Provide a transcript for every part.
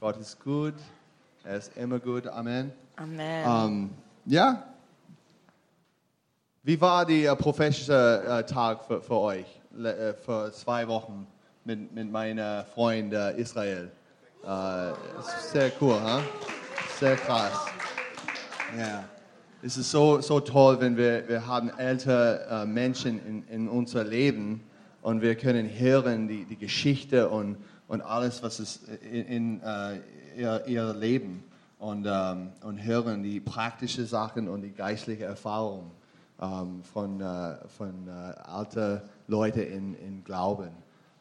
Gott ist gut. Er ist immer gut. Amen. Amen. Ähm, ja. Wie war der prophetische äh, Tag für, für euch? Le, äh, für zwei Wochen mit, mit meinem Freund äh, Israel. Äh, sehr cool, huh? Sehr krass. Ja. Es ist so, so toll, wenn wir, wir haben ältere äh, Menschen in, in unser Leben und wir können hören die, die Geschichte und, und alles, was ist in, in äh, ihr, ihr Leben und, ähm, und hören die praktischen Sachen und die geistliche Erfahrung ähm, von, äh, von äh, alten Leuten in, in Glauben.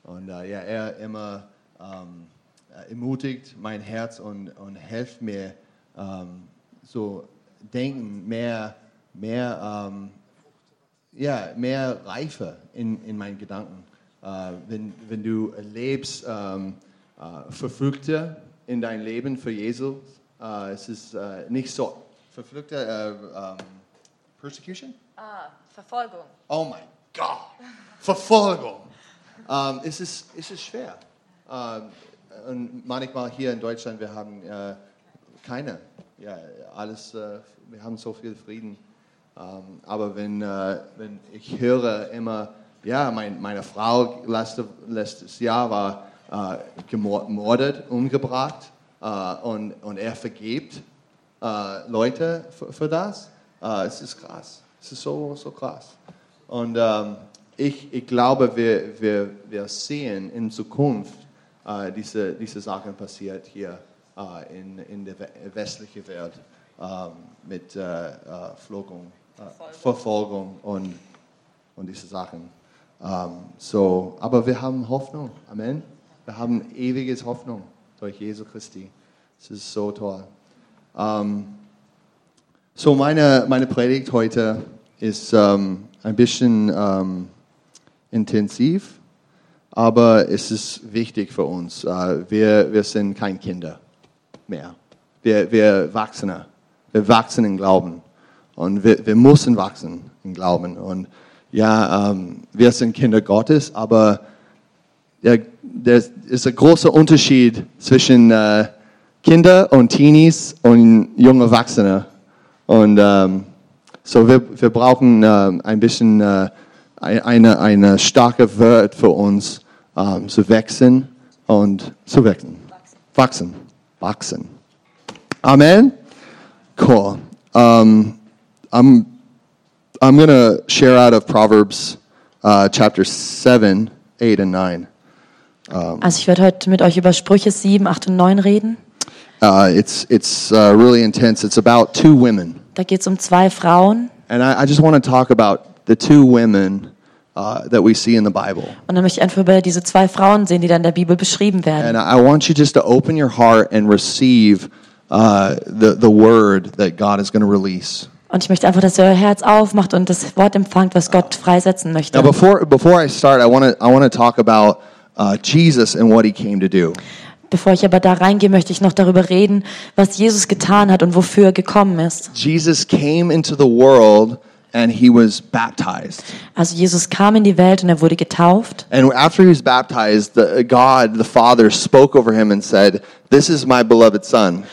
Und äh, ja, er immer ähm, äh, ermutigt mein Herz und, und hilft mir ähm, so denken, mehr, mehr, ähm, ja, mehr Reife in, in meinen Gedanken. Äh, wenn, wenn du erlebst ähm, äh, Verfügte in dein Leben für Jesus, äh, es ist nicht so Verfügte, äh, ähm, Persecution? ah, Verfolgung. Oh mein Gott, Verfolgung. Ähm, es, ist, es ist schwer. Ähm, und manchmal hier in Deutschland, wir haben äh, keine, ja, alles, äh, wir haben so viel Frieden. Ähm, aber wenn, äh, wenn ich höre immer, ja, mein, meine Frau letzte, letztes Jahr war äh, gemordet, umgebracht äh, und, und er vergibt äh, Leute für, für das. Äh, es ist krass. Es ist so, so krass. Und ähm, ich, ich glaube, wir, wir, wir sehen in Zukunft äh, diese, diese Sachen passiert hier äh, in, in der we- westlichen Welt ähm, mit äh, Verfolgung und, und diese Sachen. Ähm, so, aber wir haben Hoffnung. Amen. Wir haben ewiges Hoffnung durch Jesu Christi. Es ist so toll. Ähm, so, meine, meine Predigt heute ist ähm, ein bisschen intensiv, aber es ist wichtig für uns. Äh, wir, wir sind kein Kinder mehr. Wir, wir wachsen. Wir wachsen im Glauben. Und wir, wir müssen wachsen im Glauben. Und ja, ähm, wir sind Kinder Gottes, aber ja, der ist ein großer Unterschied zwischen äh, Kinder und Teenies und junge Erwachsene. Und ähm, so wir, wir brauchen ähm, ein bisschen äh, ein- eine, eine starke Wort für uns, ähm, zu wachsen und zu wachsen. Wachsen. Wachsen. Amen. Cool. Um, I'm I'm going to share out of Proverbs uh, chapter 7, 8, and 9. Also ich werde heute mit euch über Sprüche 7, 8 und 9 reden. Uh, it's it's uh, really intense. It's about two women. Da geht es um zwei Frauen. And I, I just want to talk about the two women uh, that we see in the Bible. Und dann möchte ich einfach über diese zwei Frauen sehen, die dann in der Bibel beschrieben werden. And I want you just to open your heart and receive uh, the, the word that God is going to release. Und ich möchte einfach, dass ihr euer Herz aufmacht und das Wort empfangt, was Gott freisetzen möchte. Now, before, before I start, I want to I wanna talk about uh, Jesus and what he came to do. Bevor ich aber da reingehe, möchte ich noch darüber reden, was Jesus getan hat und wofür er gekommen ist. Jesus came into the world and he was baptized. Also Jesus kam in die Welt und er wurde getauft. And after he was baptized, the, God, the Father, spoke over him and said, This is my beloved Son,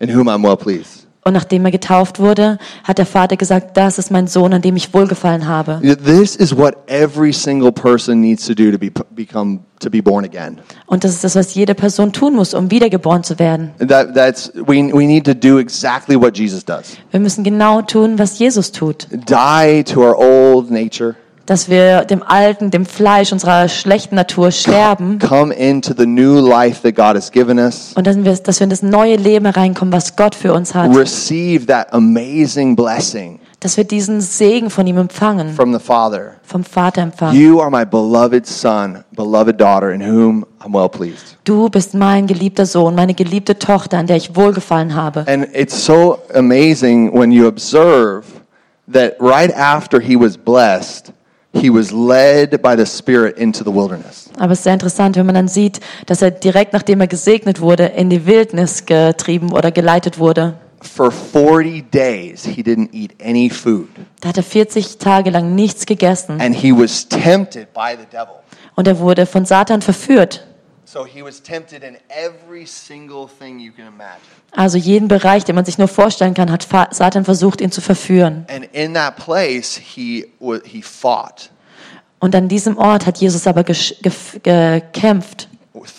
in whom I'm well pleased. Und nachdem er getauft wurde, hat der Vater gesagt, das ist mein Sohn, an dem ich wohlgefallen habe. This is what every single person needs to do to be, become, to be born again. Und das ist das, was jede Person tun muss, um wiedergeboren zu werden. That, that's, we, we need to do exactly what Jesus does Wir müssen genau tun, was Jesus tut. die to our old nature, Dass wir dem Alten, dem Fleisch, unserer schlechten Natur sterben. come into the new life that God has given us, Und dass wir, dass wir in das neue Leben reinkommen, was Gott für uns hat. receive that amazing blessing Dass wir diesen Segen von ihm empfangen, from the Father. vom Vater empfangen. You are my beloved Son, beloved daughter, in whom I'm well pleased. Du bist mein geliebter Sohn, meine geliebte Tochter, an der ich wohlgefallen habe. And it's so amazing when you observe that right after he was blessed, he was led by the Spirit into the wilderness. Aber es ist sehr interessant, wenn man dann sieht, dass er direkt nachdem er gesegnet wurde, in die Wildnis getrieben oder geleitet wurde. For 40 days, he didn't eat any food. Da hat er 40 Tage lang nichts gegessen And he was tempted by the devil. und er wurde von Satan verführt. So he was tempted in every single thing you can imagine. Also jeden Bereich, den man sich nur vorstellen kann, hat Satan versucht, ihn zu verführen. And in that place, he, wa- he fought Und an diesem Ort hat Jesus aber gekämpft.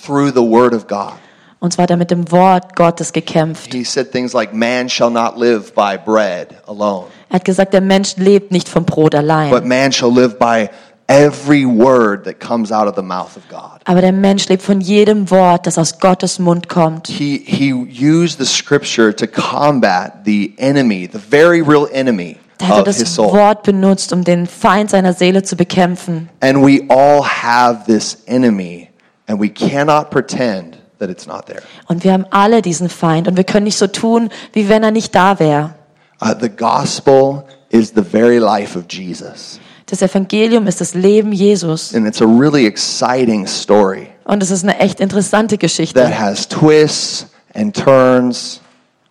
through the word of God. Und zwar hat er mit dem Wort Gottes gekämpft. He said things like, Man shall not live by bread alone, Er hat gesagt, der Mensch lebt nicht vom Brot but allein. man shall live by every word that comes out of the mouth of God. Aber der Mensch lebt von jedem Wort, das aus Gottes Mund kommt. He, he used the scripture to combat the enemy, the very real enemy Da hat er of his das. Wort benutzt, um den Feind seiner Seele zu bekämpfen. And we all have this enemy, and we cannot pretend that it's not there. Und wir haben alle diesen Feind und wir können nicht so tun, wie wenn er nicht da wäre. Uh, the gospel is the very life of Jesus. Das Evangelium ist das Leben Jesus. And it's a really exciting story Und es ist eine echt interessante that Geschichte. has twists and turns.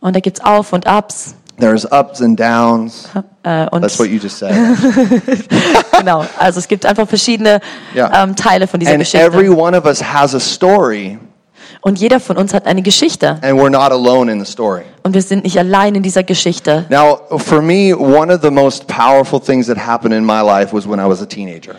Und da gibt's Auf und Abs. There's ups and downs. Äh, und That's what you just said. genau, also es gibt einfach verschiedene Ja. ähm, Teile von dieser and every Geschichte. one of us has a story, Und jeder von uns hat eine Geschichte. and we're not alone in the story. Und wir sind nicht allein in dieser Geschichte. Now, for me, one of the most powerful things that happened in my life was when I was a teenager.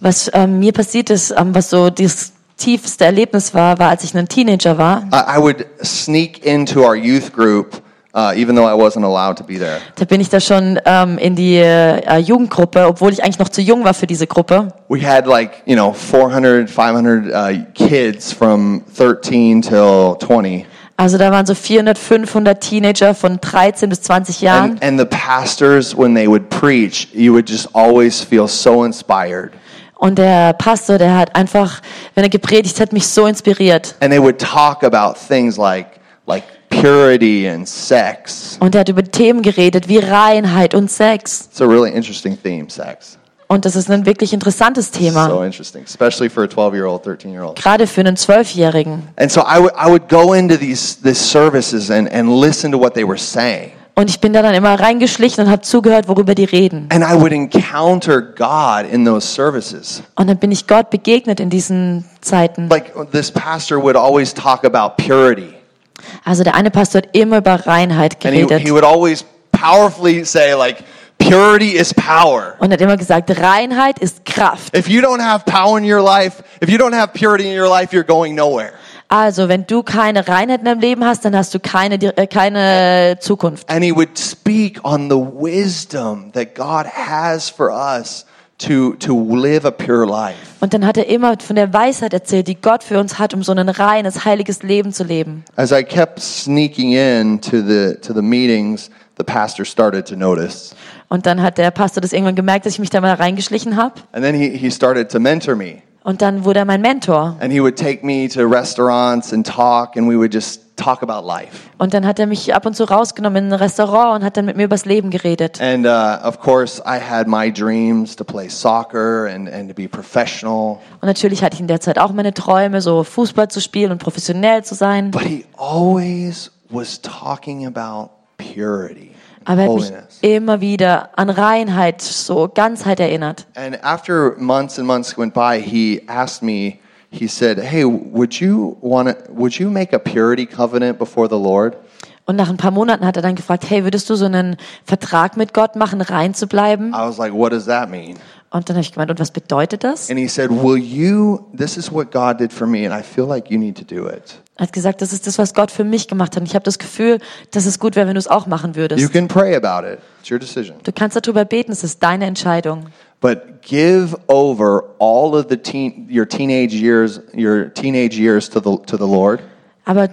Was ähm, mir passiert ist, ähm, was so das tiefste Erlebnis war, war, als ich ein Teenager war. I, I would sneak into our youth group, uh, even though I wasn't allowed to be there. Da bin ich da schon ähm, in die äh, Jugendgruppe, obwohl ich eigentlich noch zu jung war für diese Gruppe. We had like, you know, 400, 500 uh, kids from 13 till 20. Also da waren so 400, 500 Teenager von 13 bis 20 Jahren. And, and the pastors, when they would preach, you would just always feel so inspired. Und der Pastor, der hat einfach, wenn er gepredigt hat, mich so inspiriert. And they would talk about things like, like purity and sex. Und er hat über Themen geredet wie Reinheit und Sex. It's a really interesting theme, sex. Und das ist ein wirklich interessantes So Thema, interesting, especially for a 12 year old, 13 year old. gerade für einen Zwölfjährigen. And so I would I would go into these, these services and, and listen to what they were saying. Und ich bin da dann immer reingeschlichen und habe zugehört, worüber die reden. And I would encounter God in those services. Und dann bin ich Gott begegnet in diesen Zeiten. Like this pastor would always talk about purity. Also der eine Pastor hat immer über Reinheit And he, geredet. he would always powerfully say, like, purity is power. Und hat immer gesagt, Reinheit ist Kraft. If you don't have power in your life, if you don't have purity in your life, you're going nowhere. Also, wenn du keine Reinheit in deinem Leben hast, dann hast du keine, äh, keine Zukunft. And he would speak on the wisdom that God has for us to, to live a pure life. Und dann hat er immer von der Weisheit erzählt, die Gott für uns hat, um so ein reines, heiliges Leben zu leben. As I kept sneaking in to the, to the meetings, the pastor started to notice. Und dann hat der Pastor das irgendwann gemerkt, dass ich mich da mal reingeschlichen habe. And then he, he started to mentor me. Und dann wurde er mein Mentor. And he would take me to restaurants and talk, and we would just talk about life. Und dann hat er mich ab und zu rausgenommen in ein Restaurant und hat dann mit mir übers Leben geredet. And uh, of course, I had my dreams to play soccer and, and to be professional. Und natürlich hatte ich in der Zeit auch meine Träume, so Fußball zu spielen und professionell zu sein. But he always was talking about purity, Aber er hat mich immer wieder an Reinheit, so Ganzheit erinnert. And after months and months went by, he asked me, he said, Hey, would you want to, would you make a purity covenant before the Lord? Und nach ein paar Monaten hat er dann gefragt, hey, würdest du so einen Vertrag mit Gott machen, rein zu bleiben? I was like, What does that mean? Und dann habe ich gemeint, und was bedeutet das? And he said, Will you, this is what God did for me, and I feel like you need to do it. Er hat gesagt, das ist das, was Gott für mich gemacht hat. Und ich habe das Gefühl, dass es gut wäre, wenn du es auch machen You würdest. can pray about it, it's your decision. Du kannst darüber beten, es ist deine Entscheidung. But give over all of the teen, your teenage years, your teenage years to the, to the Lord, Aber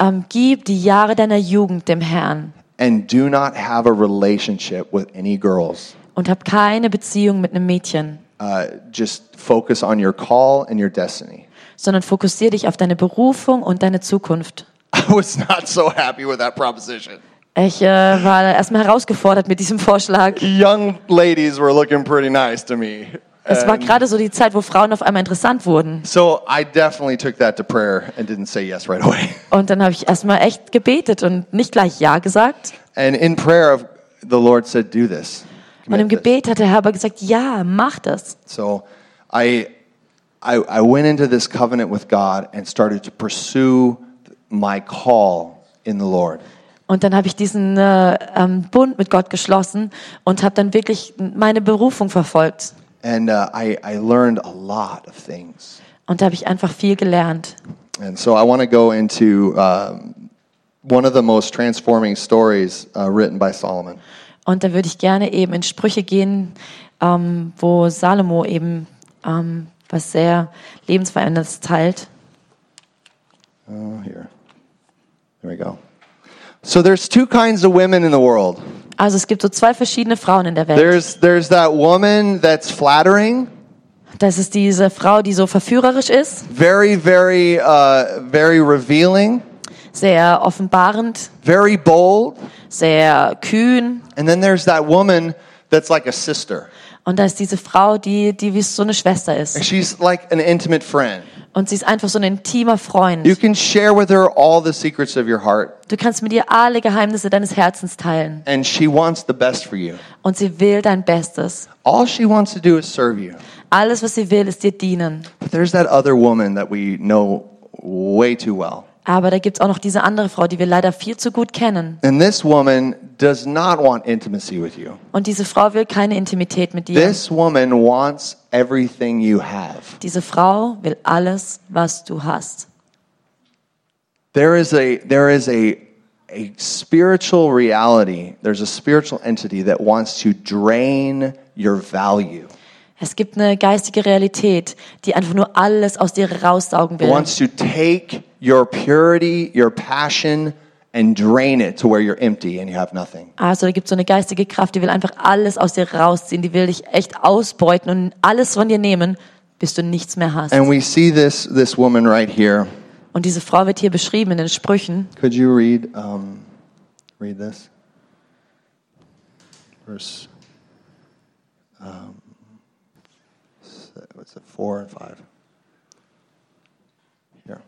ähm, gib die Jahre deiner Jugend dem Herrn and do not have a relationship with any girls. und hab keine Beziehung mit einem Mädchen, Uh, just focus on your call and your destiny. sondern fokussier dich auf deine Berufung und deine Zukunft. I was not so happy with that proposition. Ich äh, war erstmal herausgefordert mit diesem Vorschlag. Young ladies were looking pretty nice to me. Es war gerade so die Zeit, wo Frauen auf einmal interessant wurden. so I definitely took that to prayer and didn't say yes right away. Und dann habe ich erstmal echt gebetet und nicht gleich Ja gesagt. And in prayer, the Lord said, Do this. Und im Commit this." Gebet hat der Herr aber gesagt, ja, mach das. So I I, I went into this covenant with God and started to pursue my call in the Lord. Und dann habe ich diesen äh, ähm, Bund mit Gott geschlossen und habe dann wirklich meine Berufung verfolgt. And uh, I, I learned a lot of things. Und da habe ich einfach viel gelernt. And so I want to go into um, one of the most transforming stories uh, written by Solomon. Und da würde ich gerne eben in Sprüche gehen, ähm, wo Salomo eben ähm, was sehr lebensveränderndes teilt. Oh, here. There we go. So there's two kinds of women in the world. Also es gibt so zwei verschiedene Frauen in der Welt. There's there's that woman that's flattering, Das ist diese Frau, die so verführerisch ist, very very uh, very revealing, sehr offenbarend, very bold, sehr kühn. and then there's that woman that's like a sister. Und da ist diese Frau, die, die wie so eine Schwester ist. She's like an intimate friend. Und sie ist einfach so ein intimer Freund. You can share with her all the secrets of your heart, Du kannst mit ihr alle Geheimnisse deines Herzens teilen. and she wants the best for you. Und sie will dein Bestes. All she wants to do is serve you. Alles, was sie will, ist dir dienen. But there's that other woman that we know way too well. Aber da gibt's auch noch diese andere Frau, die wir leider viel zu gut kennen. And this woman does not want intimacy with you. Und diese Frau will keine Intimität mit dir. This woman wants everything you have. Diese Frau will alles, was du hast. There is a there is a a spiritual reality. There's a spiritual entity that wants to drain your value. Es gibt eine geistige Realität, die einfach nur alles aus dir raussaugen will. wants to take your purity, your passion and drain it to where you're empty and you have nothing. Also da gibt es so eine geistige Kraft, die will einfach alles aus dir rausziehen, die will dich echt ausbeuten und alles von dir nehmen, bis du nichts mehr hast. And we see this this woman right here. Und diese Frau wird hier beschrieben in den Sprüchen. Could you read um, read this? Verse um, what's it? Four and five. Here,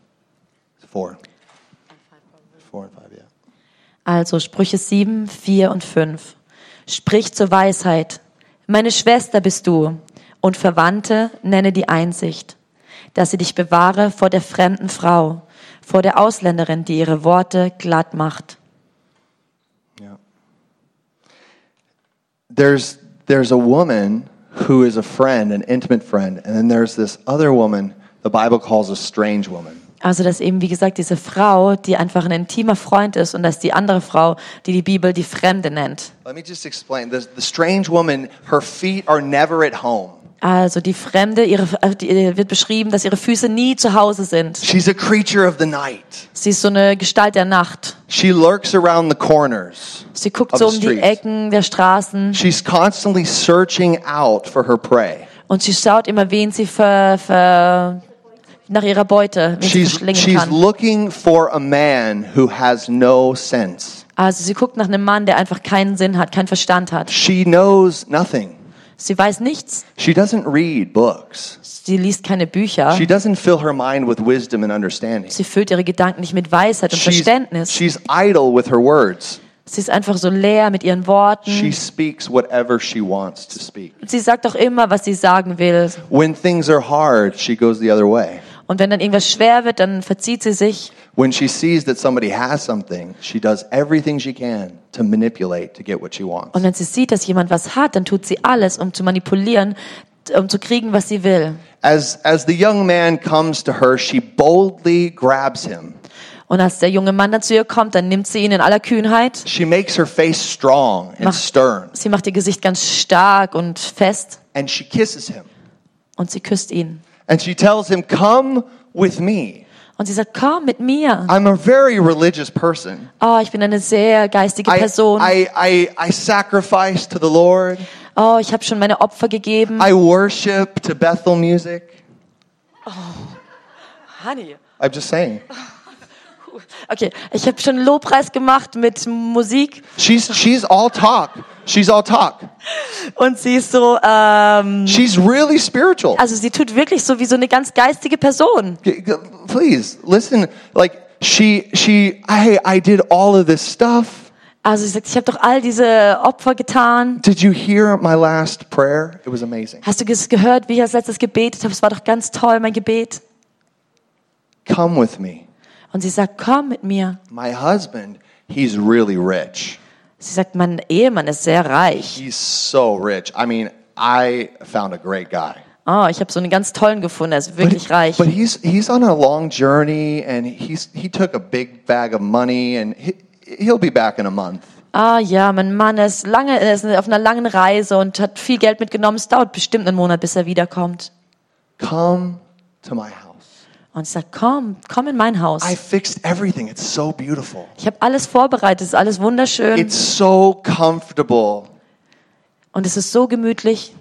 it's four. Four and five, yeah. Also Sprüche 7, 4 und 5. Sprich zur Weisheit. Meine Schwester bist du und Verwandte nenne die Einsicht, dass sie dich bewahre vor der fremden Frau, vor der Ausländerin, die ihre Worte glatt macht. Yeah. There's there's a woman who is a friend, an intimate friend, and then there's this other woman the Bible calls a strange woman. Also das eben, wie gesagt, diese Frau, die einfach ein intimer Freund ist und das ist die andere Frau, die die Bibel die Fremde nennt. Let me just explain. The, the strange woman, her feet are never at home. Also die Fremde, ihre, äh, die, wird beschrieben, dass ihre Füße nie zu Hause sind. She's a creature of the night. Sie ist so eine Gestalt der Nacht. She lurks around the corners. Sie guckt so um die. Ecken der Straßen She's constantly searching out for her prey. und sie schaut immer, wen sie ver, ver, nach ihrer Beute, wen sie She's, she's kann. looking for a man who has no sense. Also sie guckt nach einem Mann, der einfach keinen Sinn hat, keinen Verstand hat. She knows nothing. Sie weiß nichts. She doesn't read books. Sie liest keine Bücher. She doesn't fill her mind with wisdom and understanding. Sie füllt ihre Gedanken nicht mit Weisheit und She's, Verständnis. she's idle with her words. Sie ist einfach so leer mit ihren Worten. She speaks whatever she wants to speak. Sie sagt auch immer, was sie sagen will. When things are hard, she goes the other way. Und wenn dann irgendwas schwer wird, dann verzieht sie sich. When she sees that somebody has something, she does everything she can to manipulate to get what she wants. Und wenn sie sieht, dass jemand was hat, dann tut sie alles, um zu manipulieren, um zu kriegen, was sie will. As, as the young man comes to her, she boldly grabs him. Und als der junge Mann dann zu ihr kommt, dann nimmt sie ihn in aller Kühnheit. She makes her face strong and Mach- stern, Sie macht ihr Gesicht ganz stark und fest and she kisses him. und sie küsst ihn. And she tells him, Come with me. Und sie sagt, komm mit mir. I'm a very religious person. Oh, ich bin eine sehr geistige I, Person. I, I, I sacrifice to the Lord. Oh, ich habe schon meine Opfer gegeben. I worship to Bethel music. Oh, Honey. I'm just saying. Oh. Okay, ich habe schon Lobpreis gemacht mit Musik She's, she's all talk. She's all talk. und sie ist so, ähm, She's really spiritual. also sie tut wirklich so wie so eine ganz geistige Person. Please listen. Like she, she, I, I did all of this stuff. Also sie sagt, ich habe doch all diese Opfer getan. Did you hear my last prayer? It was amazing. Hast du gehört, wie ich als letztes gebetet habe? Es war doch ganz toll, mein Gebet. Come with me. Und sie sagt, komm mit mir. My husband, he's really rich. Sie sagt, mein Ehemann ist sehr reich. He's so rich. I mean, I found a great guy. Oh, ich habe so einen ganz tollen gefunden, er ist wirklich reich. But he's he's on a long journey and he's he took a big bag of money and he, he'll be back in a month. Ah ja, mein Mann ist lange, ist auf einer langen Reise und hat viel Geld mitgenommen. Es dauert bestimmt einen Monat, bis er wiederkommt. Come to my house. Und ich sage, komm, komm in mein Haus. I fixed everything. It's so beautiful. Ich habe alles vorbereitet, es ist alles wunderschön It's so comfortable. und es ist so gemütlich.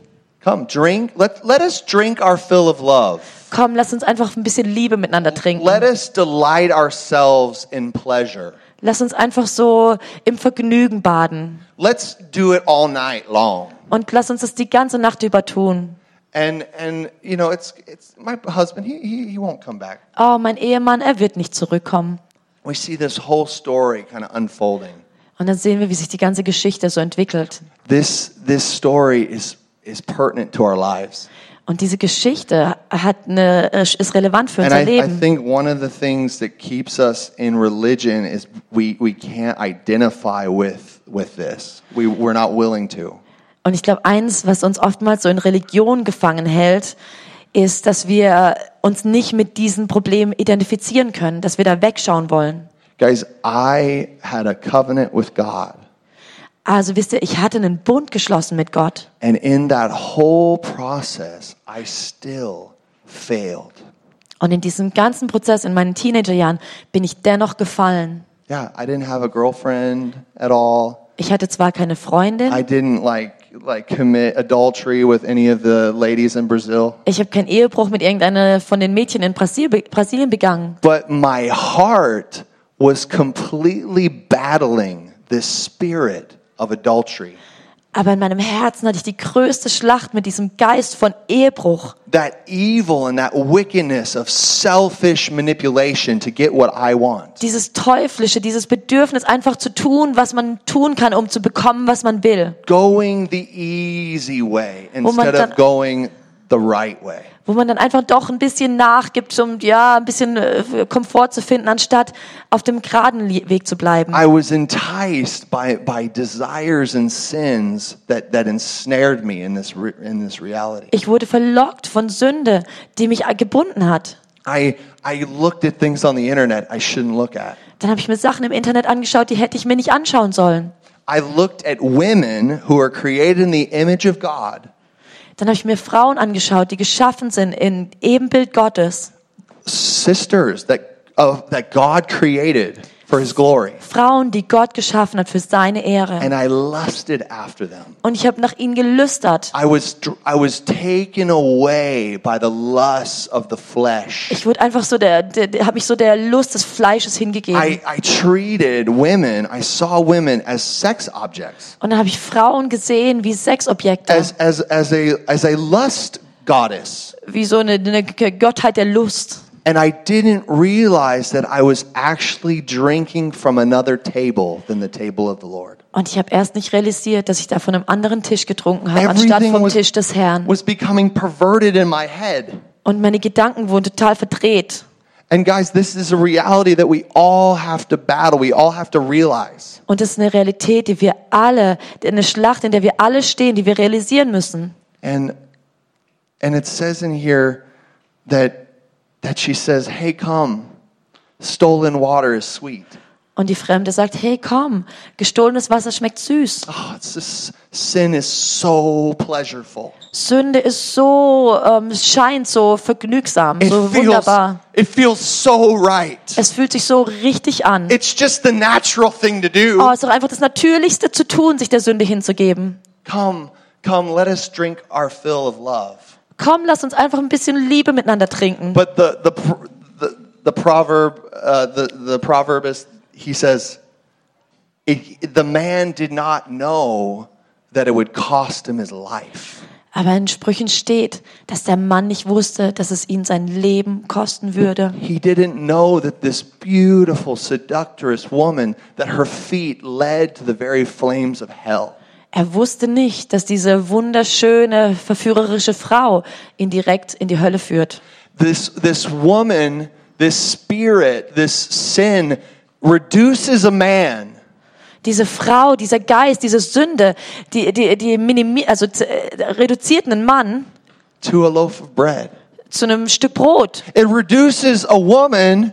Come, drink. Let, let us drink our fill of love. Komm, lass uns einfach ein bisschen Liebe miteinander trinken. Let us delight ourselves in pleasure. Lass uns einfach so im Vergnügen baden. Let's do it all night long. Und lass uns das die ganze Nacht über tun. And and you know, it's it's my husband. He he, he won't come back. Oh, mein Ehemann, er wird nicht zurückkommen. We see this whole story kind of unfolding. Und dann sehen wir, wie sich die ganze Geschichte so entwickelt. This this story is is pertinent to our lives. Und diese Geschichte hat eine, ist relevant für unser Leben. think one of the things that keeps us in religion is we, we can't identify with with this. We, we're not willing to. Und ich glaube, eins, was uns oftmals so in Religion gefangen hält, ist, dass wir uns nicht mit diesen Problemen identifizieren können, dass wir da wegschauen wollen. Guys, I had a covenant with God. Also wisst ihr, ich hatte einen Bund geschlossen mit Gott. And in that whole process, I still failed. Und in diesem ganzen Prozess in meinen Teenagerjahren bin ich dennoch gefallen. Yeah, I didn't have a girlfriend at all. Ich hatte zwar keine Freundin, I didn't like like commit adultery with any of the ladies in Brazil. ich habe keinen Ehebruch mit irgendeiner von den Mädchen in Brasil, Brasilien begangen, But my heart was completely battling this spirit of adultery. Aber in meinem Herzen hatte ich die größte Schlacht mit diesem Geist von Ehebruch. That evil and that wickedness of selfish manipulation to get what I want. Dieses teuflische, dieses Bedürfnis einfach zu tun, was man tun kann, um zu bekommen, was man will. Going the easy way instead of going the right way. Wo man dann einfach doch ein bisschen nachgibt, um ja ein bisschen äh, Komfort zu finden, anstatt auf dem geraden Weg zu bleiben. I was enticed by, by desires and sins that, that ensnared me in this, in this reality. Ich wurde verlockt von Sünde, die mich gebunden hat. I, I looked at things on the internet I shouldn't look at. Dann habe ich mir Sachen im Internet angeschaut, die hätte ich mir nicht anschauen sollen. I looked at women who are created in the image of God, Dann habe ich mir Frauen angeschaut, die geschaffen sind in Ebenbild Gottes. sisters that, of, that God created for his glory. Frauen, die Gott geschaffen hat für seine Ehre. And I lusted after them. Und ich habe nach ihnen gelüstert. I was, I was taken away by the lusts of the flesh. Ich wurde einfach so der, der, habe mich so der Lust des Fleisches hingegeben. I, I treated women, I saw women as sex objects, Und dann habe ich Frauen gesehen wie Sexobjekte, as, as, as, a, as a lust goddess. wie so eine, eine Gottheit der Lust. And I didn't realize that I was actually drinking from another table than the table of the Lord. Und ich habe erst nicht realisiert, dass ich da von einem anderen Tisch getrunken habe, anstatt vom was- Tisch des Herrn. Was becoming perverted in my head. Und meine Gedanken wurden total verdreht. And guys, this is a reality that we all have to battle. We all have to realize. Und das ist eine Realität, die wir alle, eine Schlacht, in der wir alle stehen, die wir realisieren müssen. And and it says in here that that she says, "Hey, come. Stolen water is sweet." Und die Fremde sagt, hey komm, gestohlenes Wasser schmeckt süß. Oh, it's just sin is so pleasureful. Sünde ist so, ähm, scheint so vergnügsam, It so feels wunderbar. it feels so right. Es fühlt sich so richtig an. It's just the natural thing to do. Oh, es ist doch einfach das Natürlichste zu tun, sich der Sünde hinzugeben. Come, come, let us drink our fill of love. Komm, lass uns einfach ein bisschen Liebe miteinander trinken. But the the the, the proverb uh, the the proverb is he says it, the man did not know that it would cost him his life. Aber in Sprüchen steht, dass der Mann nicht wusste, dass es ihn sein Leben kosten würde. He didn't know that this beautiful, seductress woman, that her feet led to the very flames of hell. Er wusste nicht, dass diese wunderschöne, verführerische Frau ihn direkt in die Hölle führt. This, this woman, this spirit, this sin reduces a man Diese Frau, dieser Geist, diese Sünde, die, die, die minimi also äh, reduziert einen Mann to a loaf of bread. zu einem Stück Brot. It reduces a woman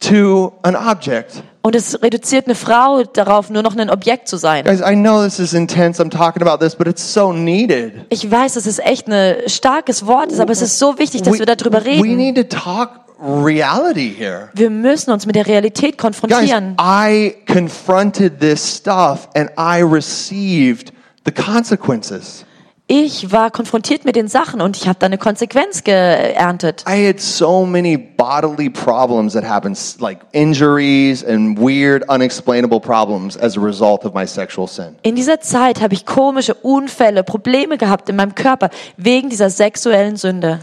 to an object. Und es reduziert eine Frau darauf, nur noch ein Objekt zu sein. Guys, I know this is intense. I'm talking about this, but it's so needed. Ich weiß, dass es echt ein starkes Wort ist, aber es ist so wichtig, dass wir darüber we reden. need to talk reality here. Wir müssen uns mit der Realität Guys, konfrontieren. I confronted this stuff and I received the consequences. Ich war konfrontiert mit den Sachen und ich habe da eine Konsequenz geerntet. I had so many bodily problems that happened, like injuries and weird, unexplainable problems as a result of my sexual sin. In dieser Zeit habe ich komische Unfälle, Probleme gehabt in meinem Körper wegen dieser sexuellen Sünde.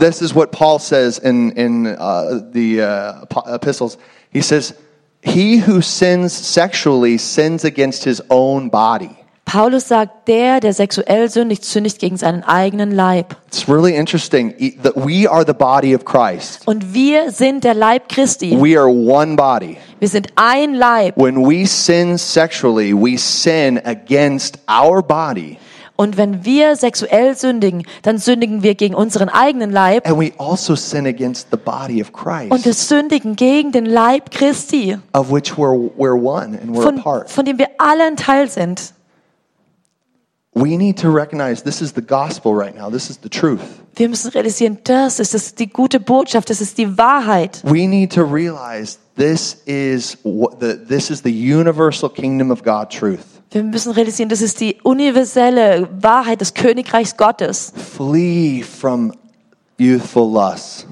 This is what Paul says in, in uh, the uh, ep- epistles. He says, He who sins sexually sins against his own body. Paulus sagt, der, der sexuell sündigt, sündigt gegen seinen eigenen Leib. It's really interesting e- that we are the body of Christ. Und wir sind der Leib Christi. We are one body. Wir sind ein Leib. When we sin sexually, we sin against our body, Und wenn wir sexuell sündigen, dann sündigen wir gegen unseren eigenen Leib and we also sin against the body of und wir Christ, sündigen gegen den Leib Christi, of which we're, we're one and we're von, part. von dem wir alle ein Teil sind. We need to recognize this is the gospel right now. This is the truth. Wir müssen realisieren, das ist das, die gute Botschaft, das ist die Wahrheit. We need to realize this is what the, this is the universal kingdom of God truth. Wir müssen realisieren, das ist die universelle Wahrheit des Königreichs Gottes. Flee from youthful lusts.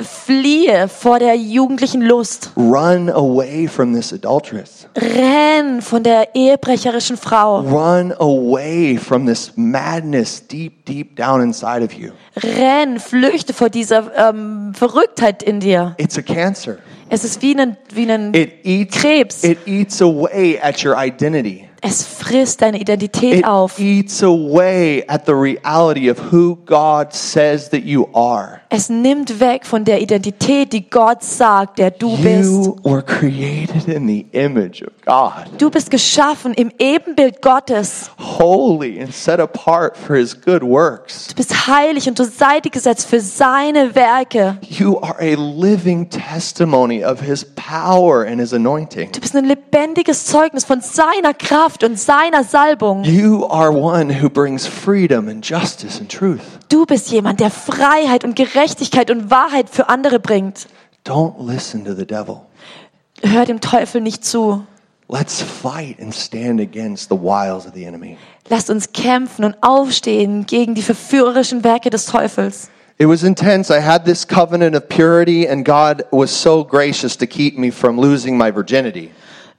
Fliehe vor der jugendlichen Lust. Run away from this adulteress. Renn von der ehebrecherischen Frau. Run away from this madness deep, deep down inside of you. Renn, flüchte vor dieser ähm, Verrücktheit in dir. It's a cancer. Es ist wie ein, wie ein It eats Krebs. It eats away at your identity. Es frisst deine Identität It auf. eats away at the reality of who God says that you are. Es nimmt weg von der Identität, die Gott sagt, der du bist. You were created in the image of God, Du bist geschaffen im Ebenbild Gottes. holy and set apart for his good works. Du bist heilig und zur Seite gesetzt für seine Werke. You are a living testimony of his power and his anointing. Du bist ein lebendiges Zeugnis von seiner Kraft und seiner Salbung. You are one who brings freedom and justice and truth. Du bist jemand, der Freiheit und Gerechtigkeit und Wahrheit für andere bringt. Don't listen to the devil. Hör dem Teufel nicht zu. Let's fight and stand against the wiles of the enemy. Lasst uns kämpfen und aufstehen gegen die verführerischen Werke des Teufels. It was intense. I had this covenant of purity, and God was so gracious to keep me from losing my virginity.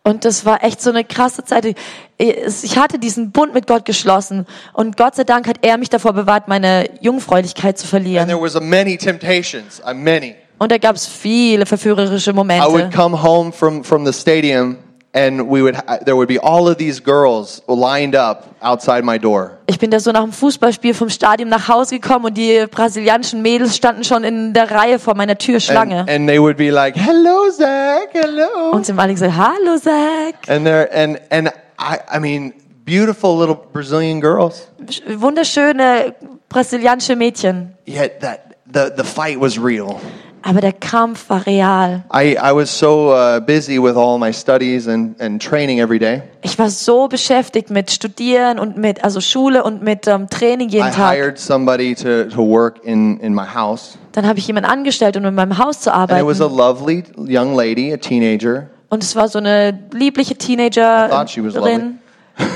Und das war echt so eine krasse Zeit. Ich hatte diesen Bund mit Gott geschlossen und Gott sei Dank hat er mich davor bewahrt, meine Jungfräulichkeit zu And verlieren. there was a many temptations, uh, many. Und da gab es viele verführerische I would Momente. come home from, from the stadium, and we would there would be all of these girls lined up outside my door. Ich bin da so nach dem Fußballspiel vom Stadion nach Hause gekommen und die brasilianischen Mädels standen schon in der Reihe vor meiner Tür Schlange. And, and they would be like, "Hello, Zach. Hello." Und sie haben alle gesagt, hallo Zach. And they're and and I I mean, beautiful little Brazilian girls. Wunderschöne brasilianische Mädchen. Yet that the the fight was real. Aber der Kampf war real. I I was so uh, busy with all my studies and and training every day. Ich war so beschäftigt mit Studieren und mit, also Schule und mit ähm, Training jeden I Tag. hired somebody to to work in in my house, Dann habe ich jemanden angestellt, um in meinem Haus zu and it was a arbeiten. lovely young lady, a teenager. Und es war so eine liebliche thought she was lovely. Teenagerin.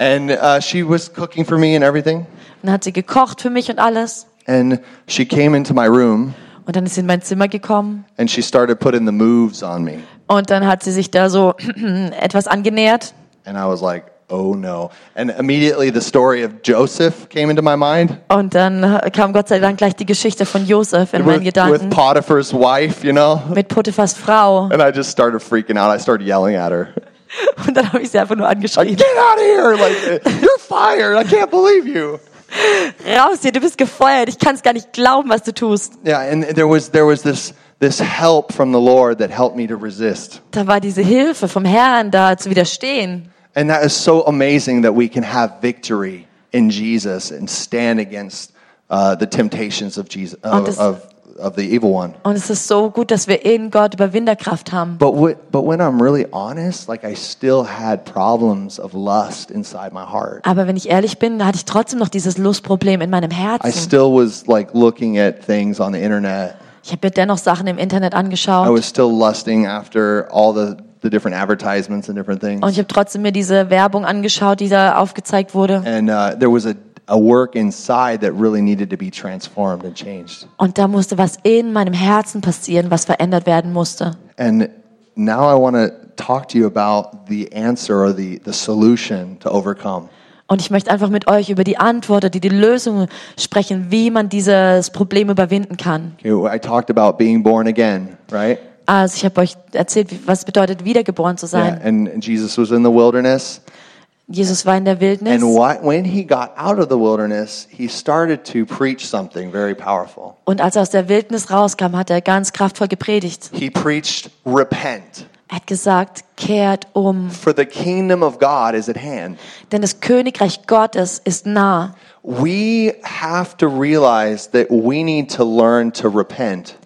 And uh, she was cooking for me and everything. Und dann hat sie gekocht für mich und alles. And she came into my room Und dann ist sie in mein Zimmer gekommen. and she started putting the moves on me. Und dann hat sie sich da so etwas angenähert. And I was like, oh no. And immediately the story of Joseph came into my mind Und dann kam Gott sei Dank gleich die Geschichte von Josef in meinen with, with Gedanken Potiphar's wife, you know? mit Potiphas Frau. And I just started freaking out. I started yelling at her. Und dann habe ich sie einfach nur Like, angeschrien. get out of here! Like, you're fired. I can't believe you. Raus hier, du bist gefeuert. Ich kann es gar nicht glauben, was du tust. Yeah, and there was there was this this help from the Lord that helped me to resist. Da war diese Hilfe vom Herrn da zu widerstehen. And that is so amazing that we can have victory in Jesus and stand against uh, the temptations of Jesus of, of, of the evil one. Und es ist so gut, dass wir in Gott Überwinderkraft haben. But but when I'm really honest, like I still had problems of lust inside my heart. Aber wenn ich ehrlich bin, hatte ich trotzdem noch dieses Lustproblem in meinem I Herzen. still was like looking at things on the internet. Ich habe mir dennoch Sachen im Internet I angeschaut. was still lusting after all the the different advertisements and different things. Und ich habe trotzdem mir diese Werbung angeschaut, die da aufgezeigt wurde. And uh, there was a, Und da musste was in meinem Herzen passieren, was verändert werden musste. And now I want to talk to you about the answer or the, the solution to overcome. Und ich möchte einfach mit euch über die Antwort, die, die Lösung sprechen, wie man dieses Problem überwinden kann. Okay, I talked about being born again, right? Also ich habe euch erzählt, was bedeutet, wiedergeboren zu Yeah, sein. and Jesus was in the wilderness. Jesus war in der Wildnis. And what, when he got out of the wilderness, he started to preach something very powerful. Und als er aus der Wildnis rauskam, hat er ganz kraftvoll gepredigt. He preached, Repent, Er hat gesagt, kehrt um, for the kingdom of God is at hand. denn das Königreich Gottes ist nah. We have to realize that we need to learn to repent.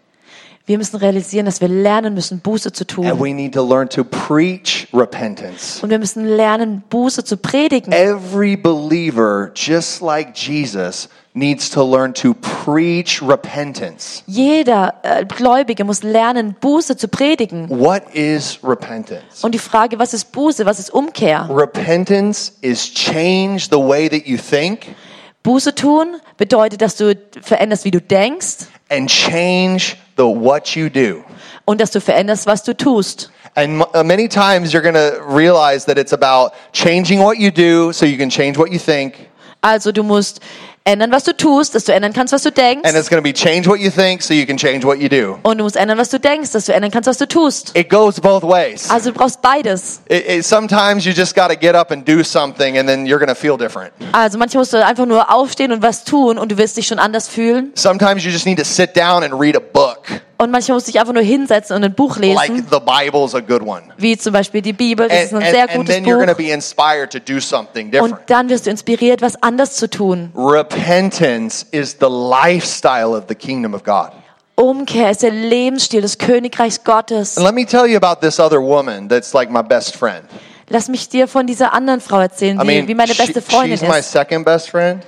Wir müssen realisieren, dass wir lernen müssen, Buße zu And tun. we need to learn to preach repentance. Und wir müssen lernen, Buße zu predigen. Every believer, just like Jesus, needs to learn to preach repentance. Jeder äh, Gläubige muss lernen, Buße zu predigen. What is repentance? Und die Frage, was ist Buße, was ist Umkehr? Repentance is change the way that you think Buße tun bedeutet, dass du veränderst, wie du denkst and change the what you do. und dass du veränderst, was du tust. And uh, many times you're going to realize that it's about changing what you do so you can change what you think. Also du musst ändern, was du tust, dass du ändern kannst, was du denkst. And it's going to be change what you think so you can change what you do. Und du musst ändern, was du denkst, dass du ändern kannst, was du tust. It goes both ways. Also du brauchst beides. It, it, sometimes you just got to get up and do something and then you're going to feel different. Also manchmal musst du einfach nur aufstehen und was tun und du wirst dich schon anders fühlen. Sometimes you just need to sit down and read a book. Und manchmal musst du dich einfach nur hinsetzen und ein Buch Like lesen, the Bible's a good one. wie zum Beispiel die Bibel. Das And, ist ein and, sehr and gutes then you're going to Buch. be inspired to do something Und different. dann wirst du inspiriert, was anders zu tun. Repentance is the lifestyle of the kingdom of God. Umkehr ist der Lebensstil des Königreichs Gottes. And let me tell you about this other woman that's like my best friend. Lass mich dir von dieser anderen Frau erzählen, I die, mean, wie meine she- beste Freundin she's my ist. second best friend,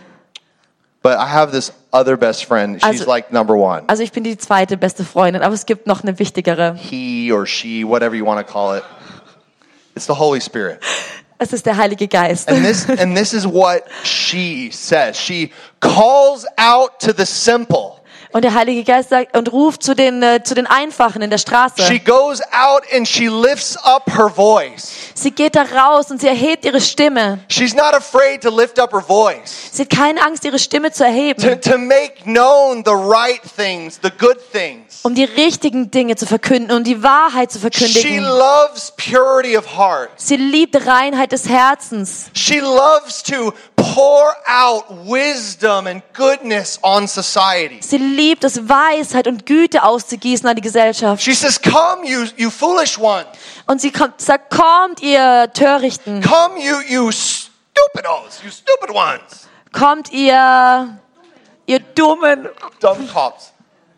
but I have this other best friend. She's Also- like number one. Also ich bin die zweite beste Freundin, aber es gibt noch eine wichtigere. He or she, whatever you want to call it. It's the Holy Spirit. Es ist der Heilige Geist. And this and this is what she says. She calls out to the simple. Und der Heilige Geist sagt und ruft zu den, äh, zu den Einfachen in der Straße. She goes out and she lifts up her voice. Sie geht da raus und sie erhebt ihre Stimme. She's not afraid to lift up her voice. Sie hat keine Angst, ihre Stimme zu To, erheben, to make known the right things, the good things. um die richtigen Dinge zu verkünden und die Wahrheit zu She verkündigen. loves purity of heart. Sie liebt Reinheit des Herzens. She loves to pour out wisdom and goodness on society. Sie liebt es, Weisheit und Güte auszugießen an die Gesellschaft. She says, Come, you, you foolish one. Und sie kommt, sagt, kommt ihr Törichten, Come, you, you stupidos, you stupid ones. kommt ihr, ihr Dummen, Dumb cops.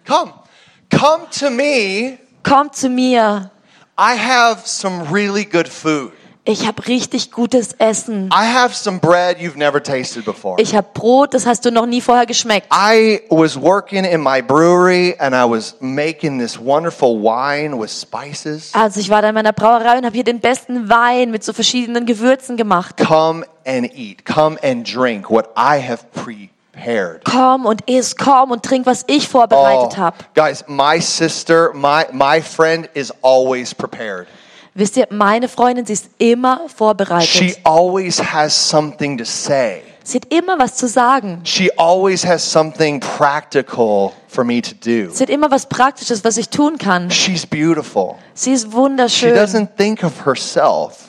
Come. Come to me. kommt zu mir. I have some really good food. Ich habe richtig gutes Essen. I have some bread you've never tasted before. Ich habe Brot, das hast du noch nie vorher geschmeckt. I was working in my brewery and I was making this wonderful wine with spices. Also ich war da in meiner Brauerei und habe hier den besten Wein mit so verschiedenen Gewürzen gemacht. Come and eat. Come and drink what I have prepared. Komm und iss, komm und trink, was ich vorbereitet habe. guys, my sister, my my friend is always prepared. Wisst ihr, meine Freundin, sie ist immer She vorbereitet. always has something to say. Sie hat immer was zu sagen. She always has something practical for me to do. Sie hat immer was Praktisches, was ich tun kann. She's beautiful. Sie ist She wunderschön. doesn't think of herself.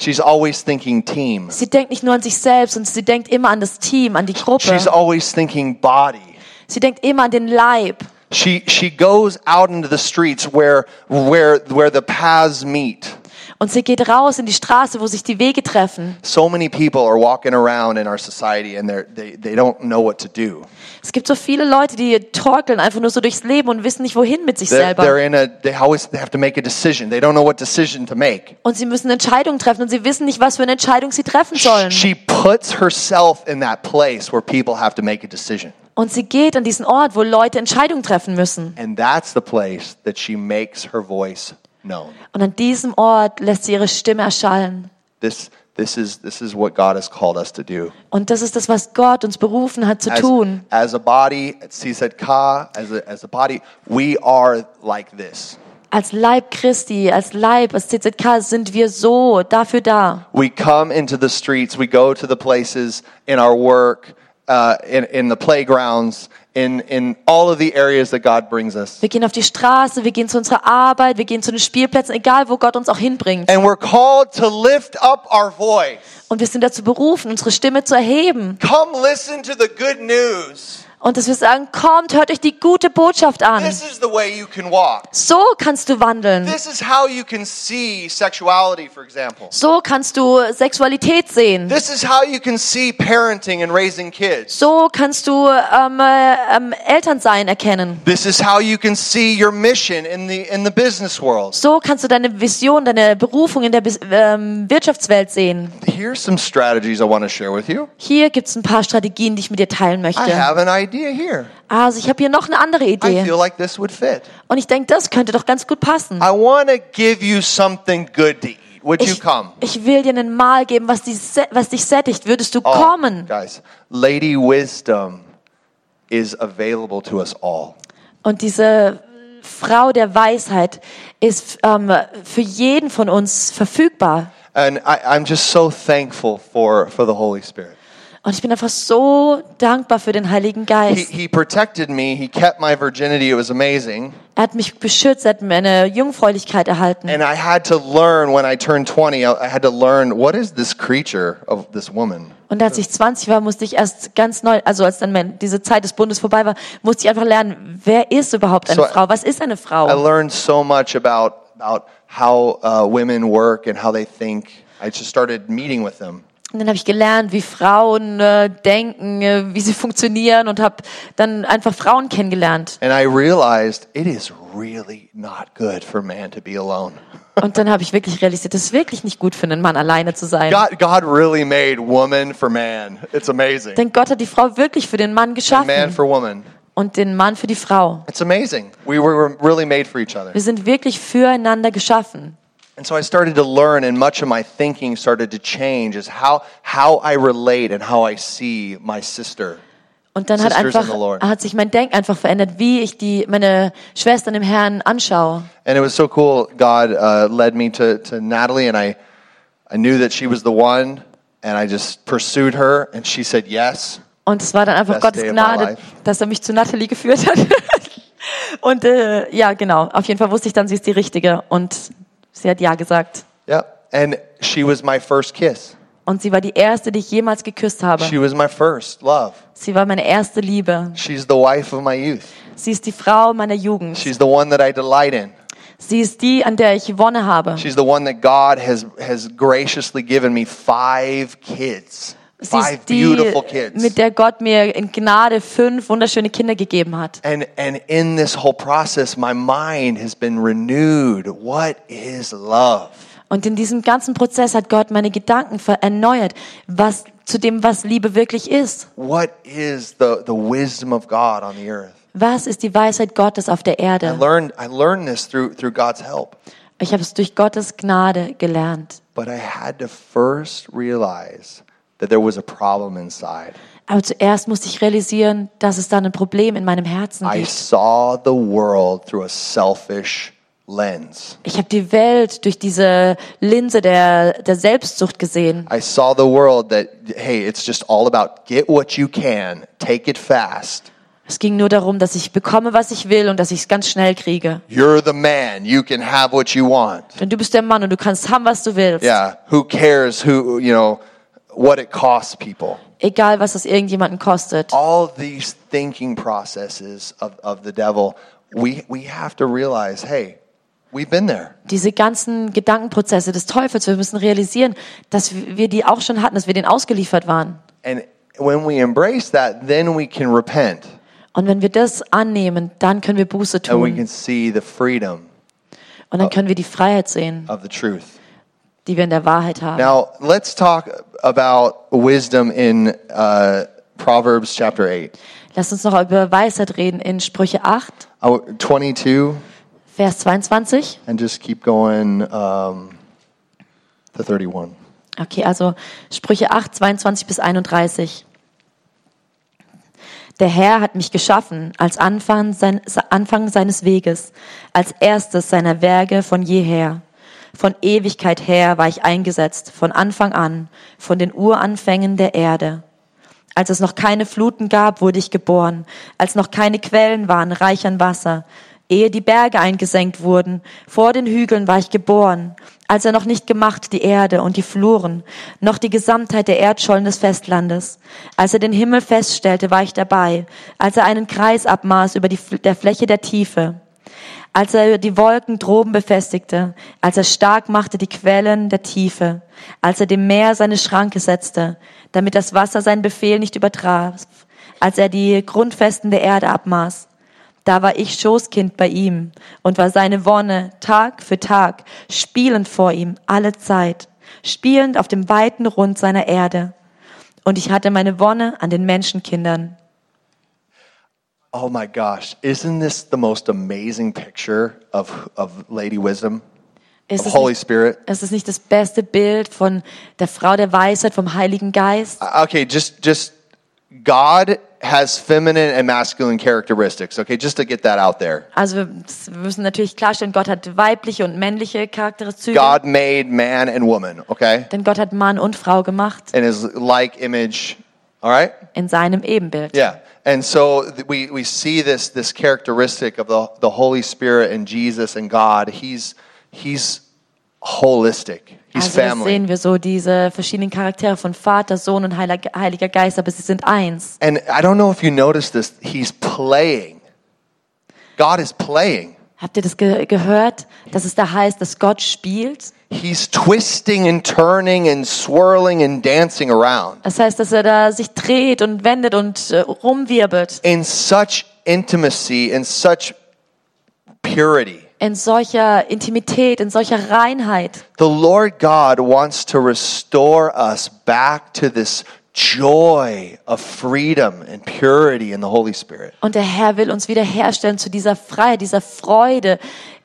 She's always thinking team. Sie denkt nicht nur an sich selbst und sie denkt immer an das Team, an die Gruppe. She's always thinking body. Sie denkt immer an den Leib. She she goes out into the streets where where where the paths meet. Und sie geht raus in die Straße, wo sich die Wege treffen. So many people are walking around in our society and they they don't know what to do. Es gibt so viele Leute, die torkeln einfach nur so durchs Leben und wissen nicht, wohin mit sich They're, selber. they're in a they always they have to make a decision. They don't know what decision to make. Und sie müssen Entscheidungen treffen und sie wissen nicht, was für eine Entscheidung sie treffen sollen. She puts herself in that place where people have to make a decision. Und sie geht an diesen Ort, wo Leute Entscheidungen treffen müssen. And that's the place that she makes her voice known. Und an diesem Ort lässt sie ihre Stimme erschallen. This this is this is what God has called us to do. Und das ist das, was Gott uns berufen hat zu As, tun. as a body CZK, as a, as a body, we are like this. Als Leib Christi, als Leib, als CZK sind wir so dafür da. We come into the streets, we go to the places in our work, uh, in, in the playgrounds, in, in all of the areas that God brings us. Wir gehen auf die Straße, wir gehen zu unserer Arbeit, wir gehen zu den Spielplätzen, egal wo Gott uns auch hinbringt. And we're called to lift up our voice. Und wir sind dazu berufen, unsere Stimme zu erheben. Come listen to the good news. Und dass wir sagen, kommt, hört euch die gute Botschaft an. This is the way you can walk. So kannst du wandeln. This is how you can see sexuality, for example. So kannst du Sexualität sehen. This is how you can see parenting and raising kids. So kannst du ähm, äh, ähm, Elternsein erkennen. This is how you can see your mission in the in the business world. So kannst du deine Vision, deine Berufung in der ähm, Wirtschaftswelt sehen. Hier gibt es ein paar Strategien, die ich mit dir teilen möchte. Idea here. Also ich habe hier noch eine andere I Idee. feel like this would fit. Und ich denke, das könnte doch ganz gut passen. I want to give you something good to eat. Would you Ich, come? ich will dir einen Mahl geben, was, dich was dich sättigt. Würdest du Oh, kommen? guys, Lady Wisdom is available to us all. Und diese Frau der Weisheit ist ähm, für jeden von uns verfügbar. And I, I'm just so thankful for, for the Holy Spirit. Und ich bin einfach so dankbar für den Heiligen He, Geist. he protected me. He kept my virginity. It was amazing. Er hat mich beschützt, er hat meine Jungfräulichkeit erhalten. And I had to learn when I turned 20, I, I had to learn what is this creature of this woman? Und als ich 20 war, musste ich erst ganz neu, also als dann diese Zeit des Bundes vorbei war, musste ich einfach lernen, wer ist überhaupt eine So, Frau? Was ist eine I Frau? learned so much about, about how uh, women work and how they think. I just started meeting with them. Und dann habe ich gelernt, wie Frauen äh, denken, äh, wie sie funktionieren und habe dann einfach Frauen kennengelernt. And I realized it is really not good for man to be alone. Und dann habe ich wirklich realisiert, es ist wirklich nicht gut für einen Mann, alleine zu sein. God, God really made woman for man. It's amazing. Denn Gott hat die Frau wirklich für den Mann And man geschaffen for woman. und den Mann für die Frau. It's amazing. We were really made for each other. Wir sind wirklich füreinander geschaffen. And so I started to learn, and much of my thinking started to change as how, how I relate and how I see my sister. Und dann hat einfach hat sich mein Denken einfach verändert, wie ich die meine Schwestern im Herrn anschaue. And it was so cool. God uh, led me to, to Natalie, and I, I knew that she was the one, and I just pursued her, and she said yes. Und es war dann einfach Best Gottes Gnade, dass er mich zu Natalie geführt hat. Und äh, ja, genau. Auf jeden Fall wusste ich dann, sie ist die Richtige. Und sie hat ja gesagt. Yep. And she was my first kiss. Und sie war die erste, die ich jemals geküsst habe. She was my first love. Sie war meine erste Liebe. She's the wife of my youth. Sie ist die Frau meiner Jugend. She's the one that I delight in. Sie ist die, an der ich Wonne habe. She's the one that God has, has graciously given me five kids. Sie ist die, mit der Gott mir in Gnade fünf wunderschöne Kinder gegeben hat. And, and in this whole process, my mind has been renewed. What is love? Und in diesem ganzen Prozess hat Gott meine Gedanken erneuert, was zu dem, was Liebe wirklich ist. What is the, the wisdom of God on the earth? Was ist die Weisheit Gottes auf der I Erde? learned, I learned this through, through God's help. Ich habe es durch Gottes Gnade gelernt. But I had to first realize that there was a problem inside. Aber zuerst musste ich realisieren, dass es da ein Problem in meinem Herzen I gibt. saw the world through a selfish lens. Ich habe die Welt durch diese Linse der, der Selbstsucht gesehen. I saw the world that, hey, it's just all about get what you can, take it fast. Es ging nur darum, dass ich bekomme, was ich will und dass ich es ganz schnell kriege. You're the man. You can have what you want. Denn du bist der Mann und du kannst haben, was du willst. Yeah. Who cares who, you know, what it costs people? Egal, was es irgendjemanden kostet. All these thinking processes of, of the devil, we, we have to realize, hey, we've been there. Diese ganzen Gedankenprozesse des Teufels, wir müssen realisieren, dass wir die auch schon hatten, dass wir denen ausgeliefert waren. And when we embrace that, then we can repent Und wenn wir das annehmen, dann können wir Buße and we can tun. see the freedom Und dann können wir die Freiheit sehen, of the truth. Die wir in der Wahrheit haben. Now, let's talk about wisdom in uh, Proverbs chapter 8. Lass uns noch über Weisheit reden in Sprüche 8, Oh, 22, Vers 22. and just keep going um, to 31. Okay, also Sprüche 8, 22 bis 31. Der Herr hat mich geschaffen als Anfang, sein, Anfang seines Weges, als erstes seiner Werke von jeher. Von Ewigkeit her war ich eingesetzt, von Anfang an, von den Uranfängen der Erde. Als es noch keine Fluten gab, wurde ich geboren, als noch keine Quellen waren, reich an Wasser, ehe die Berge eingesenkt wurden, vor den Hügeln war ich geboren, als er noch nicht gemacht die Erde und die Fluren, noch die Gesamtheit der Erdschollen des Festlandes. Als er den Himmel feststellte, war ich dabei, als er einen Kreis abmaß über die, der Fläche der Tiefe als er die Wolken droben befestigte, als er stark machte die Quellen der Tiefe, als er dem Meer seine Schranke setzte, damit das Wasser seinen Befehl nicht übertraf, als er die Grundfesten der Erde abmaß. Da war ich Schoßkind bei ihm und war seine Wonne Tag für Tag, spielend vor ihm alle Zeit, spielend auf dem weiten Rund seiner Erde. Und ich hatte meine Wonne an den Menschenkindern. Oh my gosh, isn't this the most amazing picture of, of Lady Wisdom, Ist of es Holy nicht- Spirit? Es ist nicht das beste Bild von der Frau der Weisheit, vom Heiligen Geist. Uh, Okay, just just God has feminine and masculine characteristics. Okay, just to get that out there. Also wir müssen natürlich klarstellen, Gott hat weibliche und männliche Charakteristika. God made man and woman, okay? Denn Gott hat Mann und Frau gemacht In his like image. All right? in seinem Ebenbild. Yeah. And so we, we see this this characteristic of the, the Holy Spirit and Jesus and God. He's he's holistic. He's Also family. sehen wir so diese verschiedenen Charaktere von Vater, Sohn und Heiliger Heiliger Geist, aber sie sind eins. And I don't know if you noticed this, he's playing. God is playing. Habt ihr das ge gehört, dass es da heißt, dass Gott spielt? He's twisting and turning and swirling and dancing around Das heißt, dass er da sich dreht und wendet und äh, rumwirbelt in such intimacy, in such purity. in solcher Intimität, in solcher Reinheit. The Lord God wants to restore us back to this joy of freedom and purity in the Holy Spirit. Und der Herr will uns wiederherstellen zu dieser Freiheit, dieser Freude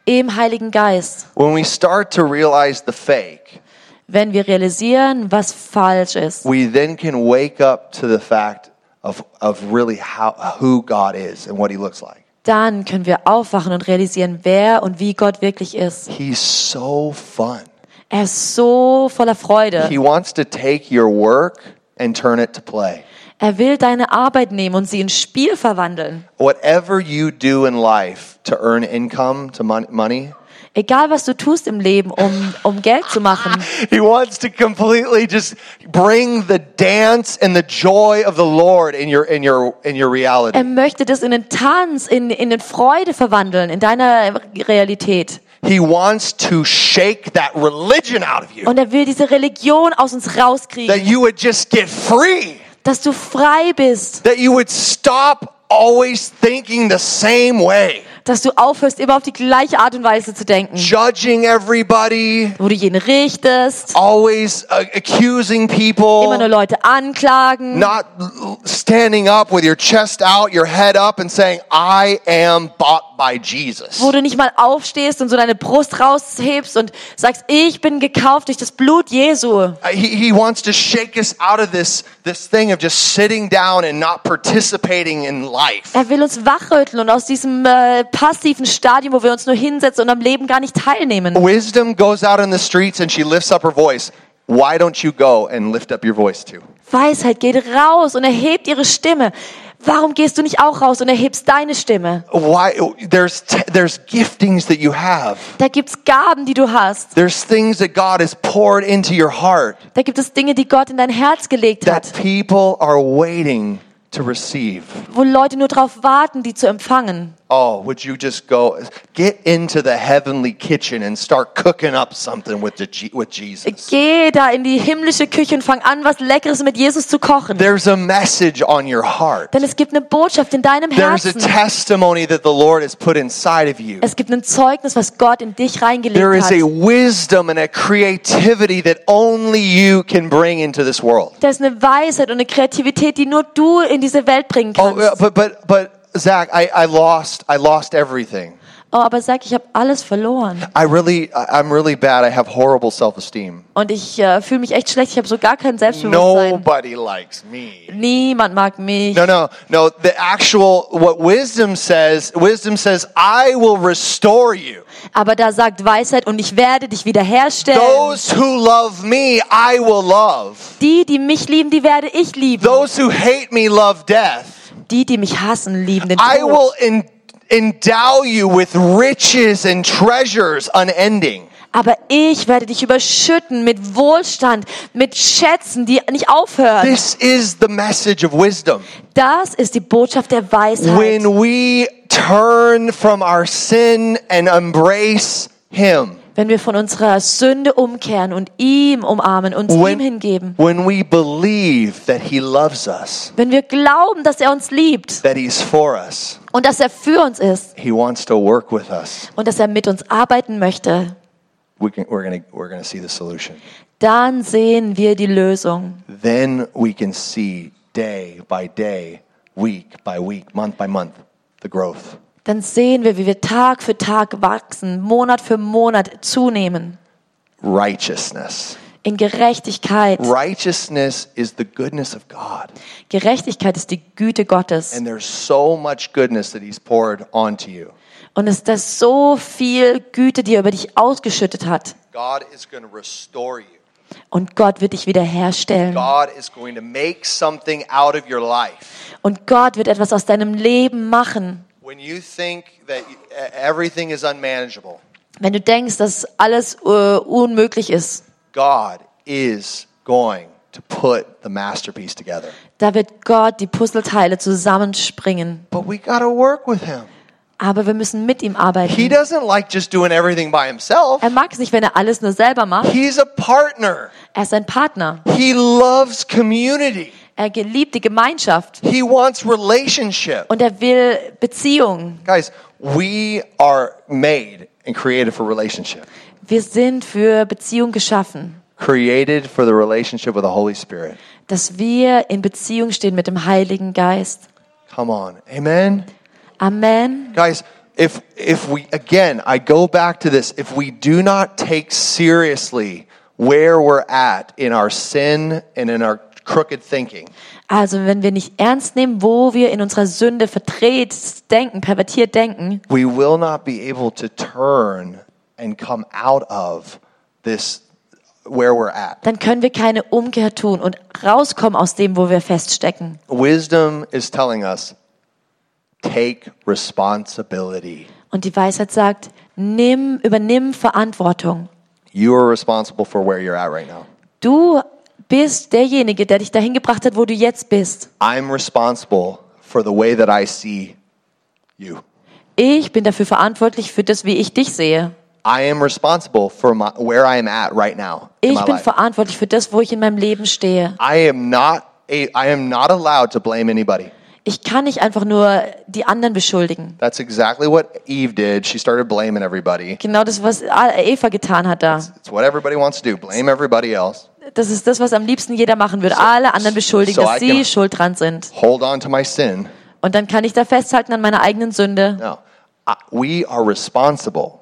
im Heiligen Geist. When we start to realize the fake, Wenn wir realisieren, was falsch ist, we then can wake up to the fact of, of really how, who God is and what he looks like. dann können wir aufwachen und realisieren, wer und wie Gott wirklich ist. He's so fun. Er ist so voller Freude. He wants to take your work and turn it to play. Er will deine Arbeit nehmen und sie in Spiel verwandeln. Whatever you do in life to earn income, to mon- money, Egal, was du tust im Leben, um, um Geld zu machen. he wants to completely just bring the dance and the joy of the Lord in your in your in your reality. Er möchte das in den Tanz, in, in den Freude verwandeln, in deiner Realität. He wants to shake that religion out of you. Und er will diese Religion aus uns That rauskriegen, you would just get free. Dass du frei bist, That you would stop always thinking the same way. Dass du aufhörst, immer auf die gleiche Art und Weise zu denken, Judging everybody, wo du jeden richtest, always uh, accusing immer people. nur Leute anklagen, not standing up with your chest out, your head up, and saying, I am bought by Jesus. wo du nicht mal aufstehst und so deine Brust raushebst und sagst, ich bin gekauft durch das Blut Jesu. Uh, He, he wants to shake us out of this, this thing of just sitting down and not participating in life. Er will uns wachrütteln und aus diesem äh, passiven Stadium, wo wir uns nur hinsetzen und am Leben gar nicht teilnehmen. Wisdom goes out in the streets and she lifts up her voice. Why don't you go and lift up your voice too? Weisheit geht raus und erhebt ihre Stimme. Warum gehst du nicht auch raus und erhebst deine Stimme? Why there's there's giftings that you have. Da gibt's Gaben, die du hast. There's things that God has poured into your heart Da gibt es Dinge, die Gott in dein Herz gelegt that hat, people are waiting to receive. wo Leute nur darauf warten, die zu empfangen. Oh, would you just go get into the heavenly kitchen and start cooking up something with the with Jesus? Geh da in die himmlische Küche und fang an, was Leckeres mit Jesus zu kochen. There's a message on your heart. Denn es gibt eine Botschaft in deinem There's a testimony that the Lord has put inside of you. Es gibt ein Zeugnis, was Gott in dich There reingelegt is hat. a wisdom and a creativity that only you can bring into this world. Da ist eine Weisheit und eine Kreativität, die nur du in diese Welt bringen Oh, kannst. yeah, but but but Zach, I, I lost I lost everything. Oh, aber sag, ich habe alles verloren. I really I'm really bad. I have horrible self-esteem. Und ich äh, fühle mich echt schlecht. Ich habe so gar kein Selbstbewusstsein. Nobody likes me. Niemand mag mich. No, no, no. The actual what wisdom says, wisdom says, I will restore you. Aber da sagt Weisheit, und ich werde dich wiederherstellen. Those who love me, I will love. Die, die mich lieben, die werde ich lieben. Those who hate me love death. Die, die mich hassen, lieben den I Tod. will en- endow you with riches and treasures unending. Aber ich werde dich überschütten mit Wohlstand, mit Schätzen, die nicht aufhören. This is the message of wisdom. Das ist die Botschaft der Weisheit. When we turn from our sin and embrace Him, Wenn wir von unserer Sünde umkehren und ihm umarmen, uns ihm hingeben. when we believe that He loves us, Wenn wir glauben, dass er uns liebt that He's for us, und dass er für uns ist He wants to work with us, und dass er mit uns arbeiten möchte, we can, we're going we're gonna see the solution. dann sehen wir die Lösung. Then we can see day by day, week by week, month by month, the growth. Dann sehen wir, wie wir Tag für Tag wachsen, Monat für Monat zunehmen Righteousness. in Gerechtigkeit. Righteousness is the goodness of God. Gerechtigkeit ist die Güte Gottes. And there's so much goodness that He's poured onto you. Und es ist so viel Güte, die er über dich ausgeschüttet hat. God is going to restore you. Und Gott wird dich wiederherstellen. God is going to make something out of your life. Und Gott wird etwas aus deinem Leben machen. When you think that you- everything is unmanageable, Wenn du denkst, dass alles äh, unmöglich ist, God is going to put the masterpiece together. da wird Gott die Puzzleteile zusammenspringen. But we got to work with Him. Aber wir müssen mit ihm He arbeiten. doesn't like just doing everything by himself. Er mag es nicht, wenn er alles nur selber macht. He's a partner. Er ist ein Partner. He loves community. Er geliebt die Gemeinschaft. He wants relationship. Und er will Beziehungen. Guys, we are made and created for relationship. Wir sind für Beziehung geschaffen. Created for the relationship with the Holy Spirit. Dass wir in Beziehung stehen mit dem Heiligen Geist. Come on. Amen. Amen. Guys, if if we again, I go back to this, if we do not take seriously where we're at in our sin and in our crooked thinking, Also wenn wir nicht ernst nehmen, wo wir in unserer Sünde verdreht denken, pervertiert denken, we will not be able to turn and come out of this where we're at. dann können wir keine Umkehr tun und rauskommen aus dem, wo wir feststecken. Wisdom is telling us take responsibility. Und die Weisheit sagt, nimm, übernimm Verantwortung. You are responsible for where you're at right now. Du bist derjenige, der dich dahin gebracht hat, wo du jetzt bist. I'm responsible for the way that I see you. Ich bin dafür verantwortlich für das, wie ich dich sehe. I am responsible for my, where I am at right now Ich bin life. verantwortlich für das, wo ich in meinem Leben stehe. I am not a, I am not allowed to blame anybody. Ich kann nicht einfach nur die anderen beschuldigen. That's exactly what Eve did. She started blaming everybody. Genau das, was Eva getan hat da. It's what everybody wants to do. Blame everybody else. Das ist das, was am liebsten jeder machen würde. Alle anderen beschuldigen, so dass sie schuld dran sind. Hold on to my sin. Und dann kann ich da festhalten an meiner eigenen Sünde. No. We are responsible.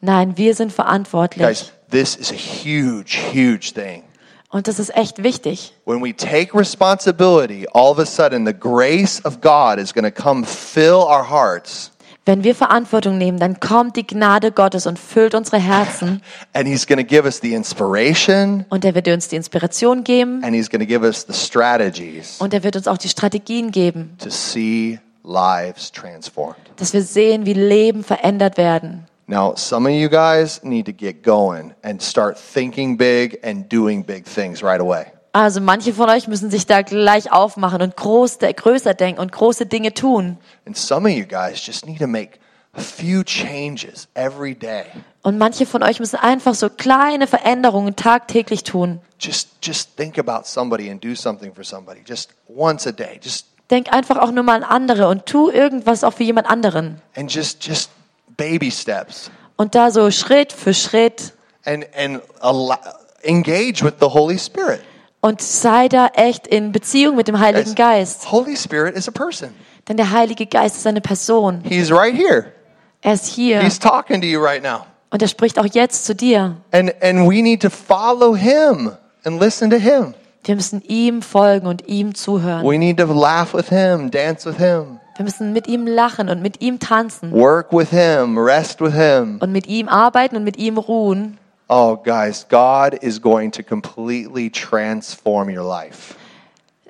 Nein, wir sind verantwortlich. Guys, this is a huge, huge thing. Und das ist echt wichtig. When we take responsibility, all of a sudden the grace of God is going to come fill our hearts. Wenn wir Verantwortung nehmen, dann kommt die Gnade Gottes und füllt unsere Herzen. And He's going to give us the inspiration Und er wird uns die Inspiration geben. and He's going to give us the strategies Und er wird uns auch die Strategien geben, to see lives transformed. dass wir sehen, wie Leben verändert werden. Now, some of you guys need to get going and start thinking big and doing big things right away. Also manche von euch müssen sich da gleich aufmachen und groß, größer denken und große Dinge tun. And some of you guys just need to make a few changes every day. Und manche von euch müssen einfach so kleine Veränderungen tagtäglich tun. Just just think about somebody and do something for somebody just once a day. Just Denk einfach auch nur mal an andere und tu irgendwas auch für jemand anderen. and just just baby steps Und da so Schritt für Schritt and and engage with the Holy Spirit. Und sei da echt in Beziehung mit dem Heiligen Geist. Holy Spirit is a person. Denn der Heilige Geist ist eine Person. He's right here. Er ist hier He's talking to you right now. und er spricht auch jetzt zu dir. And and we need to follow him and listen to him. Wir müssen ihm folgen und ihm zuhören. We need to laugh with him, dance with him, Wir müssen mit ihm lachen und mit ihm tanzen work with him, rest with him. und mit ihm arbeiten und mit ihm ruhen. Oh, guys, God is going to completely transform your life.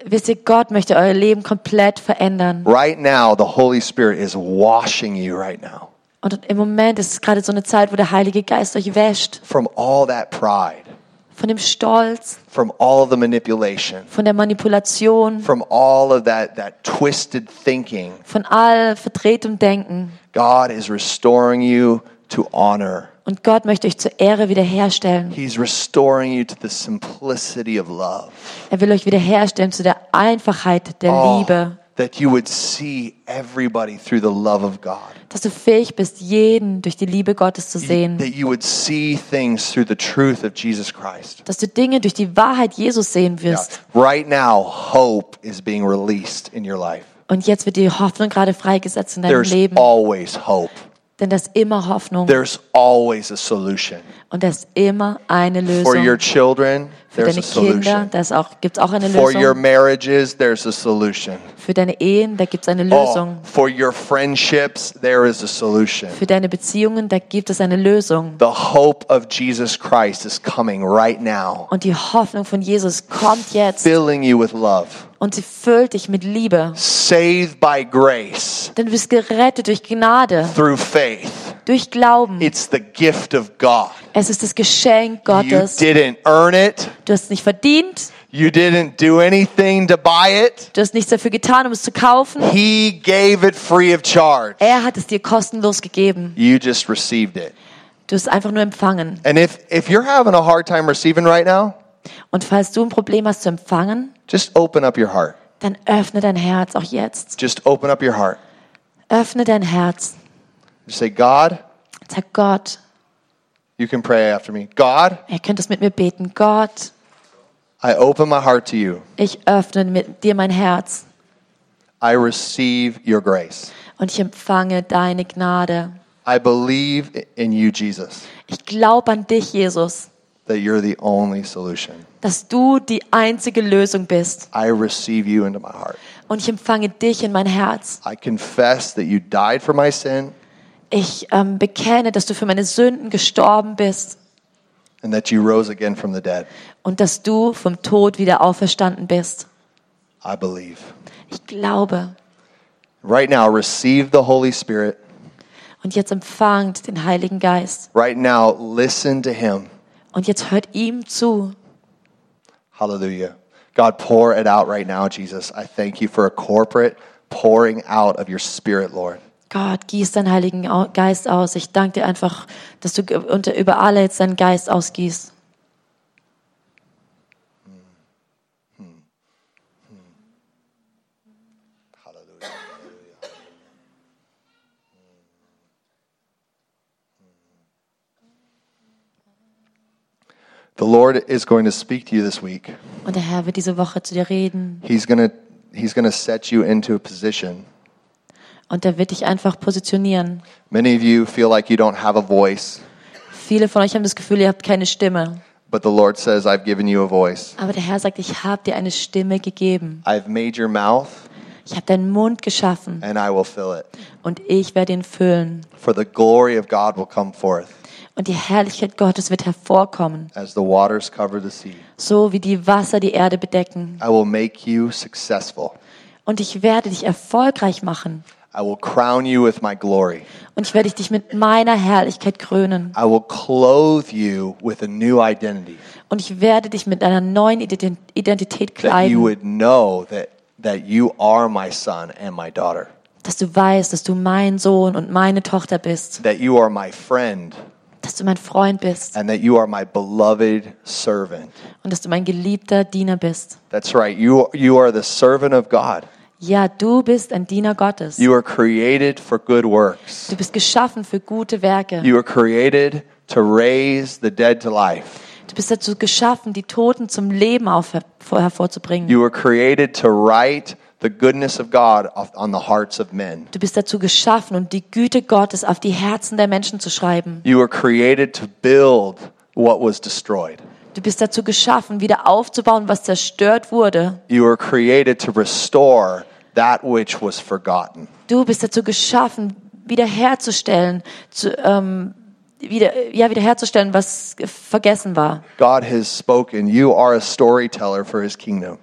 Wisst ihr, Gott möchte euer Leben komplett verändern. Right now, the Holy Spirit is washing you right now Und im Moment ist es gerade so eine Zeit, wo der Heilige Geist euch wäscht. from all that pride, Von dem Stolz, from all the manipulation, von der Manipulation, from all of that, that twisted thinking. von all verdrehtem Denken. God is restoring you to honor. Und Gott möchte euch zur Ehre wiederherstellen. He's restoring you to the simplicity of love. Er will euch wiederherstellen zu der Einfachheit der Oh, Liebe. that you would see everybody through the love of God. Dass du fähig bist, jeden durch die Liebe Gottes zu sehen. That you would see things through the truth of Jesus Christ. Dass du Dinge durch die Wahrheit Jesus sehen Yeah. wirst. Right now, hope is being released in your life. Und jetzt wird die Hoffnung gerade freigesetzt in deinem There's Leben. always hope. Denn da ist immer Hoffnung. There's always a solution. Und da ist immer eine For your Lösung. children, Für there's deine a Kinder, solution. da ist auch, gibt's auch eine For your Lösung. marriages, there's a solution. Für deine Ehen, da gibt's eine Oh, Lösung. for your friendships, there is a solution. Für deine Beziehungen, da gibt es eine Lösung. The hope of Jesus Christ is coming right now, Und die Hoffnung von Jesus kommt jetzt filling you with love. Und sie füllt dich mit Liebe. Saved by grace Denn du bist gerettet durch Gnade, through faith. durch Glauben. It's the gift of God. Es ist das Geschenk You Gottes. didn't earn it. Du hast es nicht verdient. You didn't do anything to buy it. Du hast nichts dafür getan, um es zu kaufen. He gave it free of charge. Er hat es dir kostenlos gegeben. You just received it. Du hast es einfach nur empfangen. And if, if you're having a hard time receiving right now, Und falls du ein Problem hast zu empfangen, just open up your heart. dann öffne dein Herz auch jetzt. Just open up your heart. Öffne dein Herz. Just say, God, Sag Gott, you can pray after me. God, ihr könnt es mit mir beten. Gott, I open my heart to you. ich öffne mit dir mein Herz I receive your grace. und ich empfange deine Gnade. I believe in you, Jesus, Ich glaube an dich, Jesus, that you're the only solution. dass du die einzige Lösung bist. I receive you into my heart. Und ich empfange dich in mein Herz. I confess that you died for my sin Ich ähm, bekenne, dass du für meine Sünden gestorben bist and that you rose again from the dead. und dass du vom Tod wieder auferstanden bist. I believe. Ich glaube. Right now, receive the Holy Spirit. Und jetzt empfangt den Heiligen Geist. Right now, listen to Him. Und jetzt hört ihm zu. Hallelujah. God, pour it out right now, Jesus. I thank you for a corporate pouring out of your Spirit, Lord. Gott, gieß deinen Heiligen Geist aus. Ich danke dir einfach, dass du unter, über alle jetzt deinen Geist ausgießt. The Lord is going to speak to you this week. Und der Herr wird diese Woche zu dir reden. He's going to he's going to set you into a position. Und er wird dich einfach positionieren. Many of you feel like you don't have a voice, Viele von euch haben das Gefühl, ihr habt keine Stimme. but the Lord says, I've given you a voice. Aber der Herr sagt, ich habe dir eine Stimme gegeben. I've made your mouth Ich habe deinen Mund geschaffen and I will fill it. und ich werde ihn füllen. For the glory of God will come forth Und die Herrlichkeit Gottes wird hervorkommen, as the waters cover the sea. so wie die Wasser die Erde bedecken. I will make you successful. Und ich werde dich erfolgreich machen. I will crown you with my glory. Und ich werde dich mit meiner Herrlichkeit krönen. I will clothe you with a new identity Und ich werde dich mit einer neuen Ident- Identität that you kleiden. would know that, that you are my son and my daughter, Dass du weißt, dass du mein Sohn und meine Tochter bist. that you are my friend, Dass du mein Freund bist. and that you are my beloved servant. Und dass du mein geliebter Diener bist. That's right. You, you are the servant of God. Ja, du bist ein Diener Gottes. You are created for good works. Du bist geschaffen für gute Werke. You are created to raise the dead to life. Du bist dazu geschaffen, die Toten zum Leben auf, vor- hervorzubringen. You were created to write the goodness of God on the hearts of men. Du bist dazu geschaffen, um die Güte Gottes auf die Herzen der Menschen zu schreiben. You were created to build what was destroyed. Du bist dazu geschaffen, wieder aufzubauen, was zerstört wurde. You were created to restore that which was forgotten. Du bist dazu geschaffen, wiederherzustellen, zu, ähm, wieder, ja, wiederherzustellen, was vergessen war. God has spoken. You are a storyteller for his kingdom.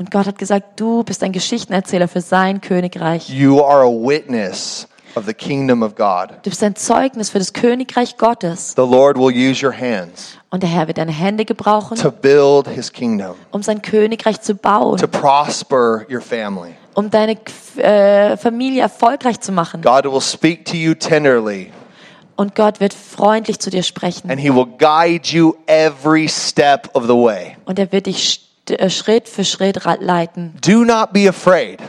Und Gott hat gesagt, du bist ein Geschichtenerzähler für sein Königreich. You are a witness of the kingdom of God. Du bist ein Zeugnis für das Königreich Gottes. The Lord will use your hands Und der Herr wird deine Hände gebrauchen, to build his kingdom, um sein Königreich zu bauen, to prosper your family. um deine äh, Familie erfolgreich zu machen. God will speak to you tenderly, Und Gott wird freundlich zu dir sprechen. and he will guide you every step of the way. Und er wird dich Schritt für Schritt leiten. Do not be afraid.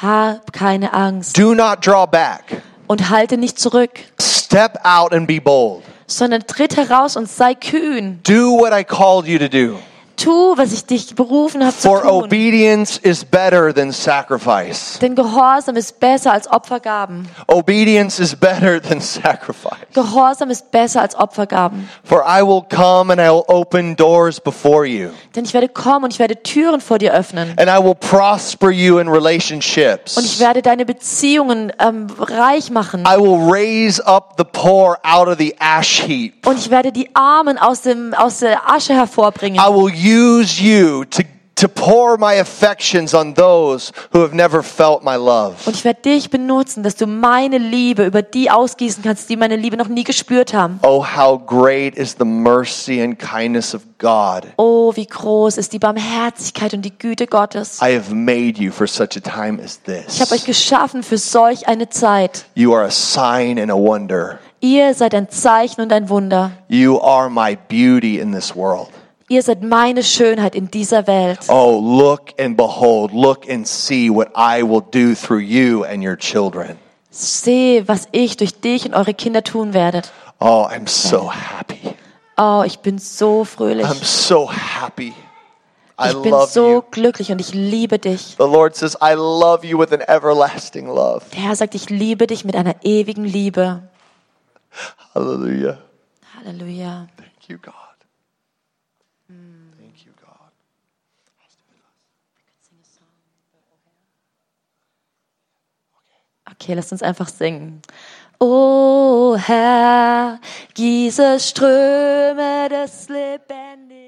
Hab keine Angst Do not draw back. und halte nicht zurück, Step out and be bold. sondern tritt heraus und sei kühn. Do what I called you to do. Tu, was ich dich berufen habe zu For tun. obedience is better than sacrifice. Denn Gehorsam ist besser als Opfergaben. Obedience is better than sacrifice. Gehorsam ist besser als Opfergaben. For I will come and I will open doors before you, Denn ich werde kommen und ich werde Türen vor dir öffnen. and I will prosper you in Und ich relationships. werde deine Beziehungen ähm, reich machen. I will raise up the poor out of the ash heap. Und ich werde die Armen aus, dem, aus der Asche hervorbringen. I will use you to, to pour my affections on those who have never felt my love. Und ich werde dich benutzen, dass du meine Liebe über die ausgießen kannst, die meine Liebe noch nie gespürt haben. Oh, how great is the mercy and kindness of God. Oh, wie groß ist die Barmherzigkeit und die Güte Gottes. I have made you for such a time as Ich habe euch this. geschaffen für solch eine Zeit. You are a sign and a wonder. Ihr seid ein Zeichen und ein Wunder. You are my beauty in this world. Ihr seid meine Schönheit in dieser Welt. Oh, look and behold, look and see what I will do through you and your children. Sehe, was ich durch dich und eure Kinder tun werdet. Oh, I'm so happy. Oh, ich bin so fröhlich. I'm so happy. I Ich bin love so you. glücklich und ich liebe dich. The Lord says, I love you with an everlasting love. Der Herr sagt, ich liebe dich mit einer ewigen Liebe. Hallelujah. Halleluja. Thank you, God. Thank you, God. Okay, lasst uns einfach singen. O Herr, gieße Ströme des Lebendigen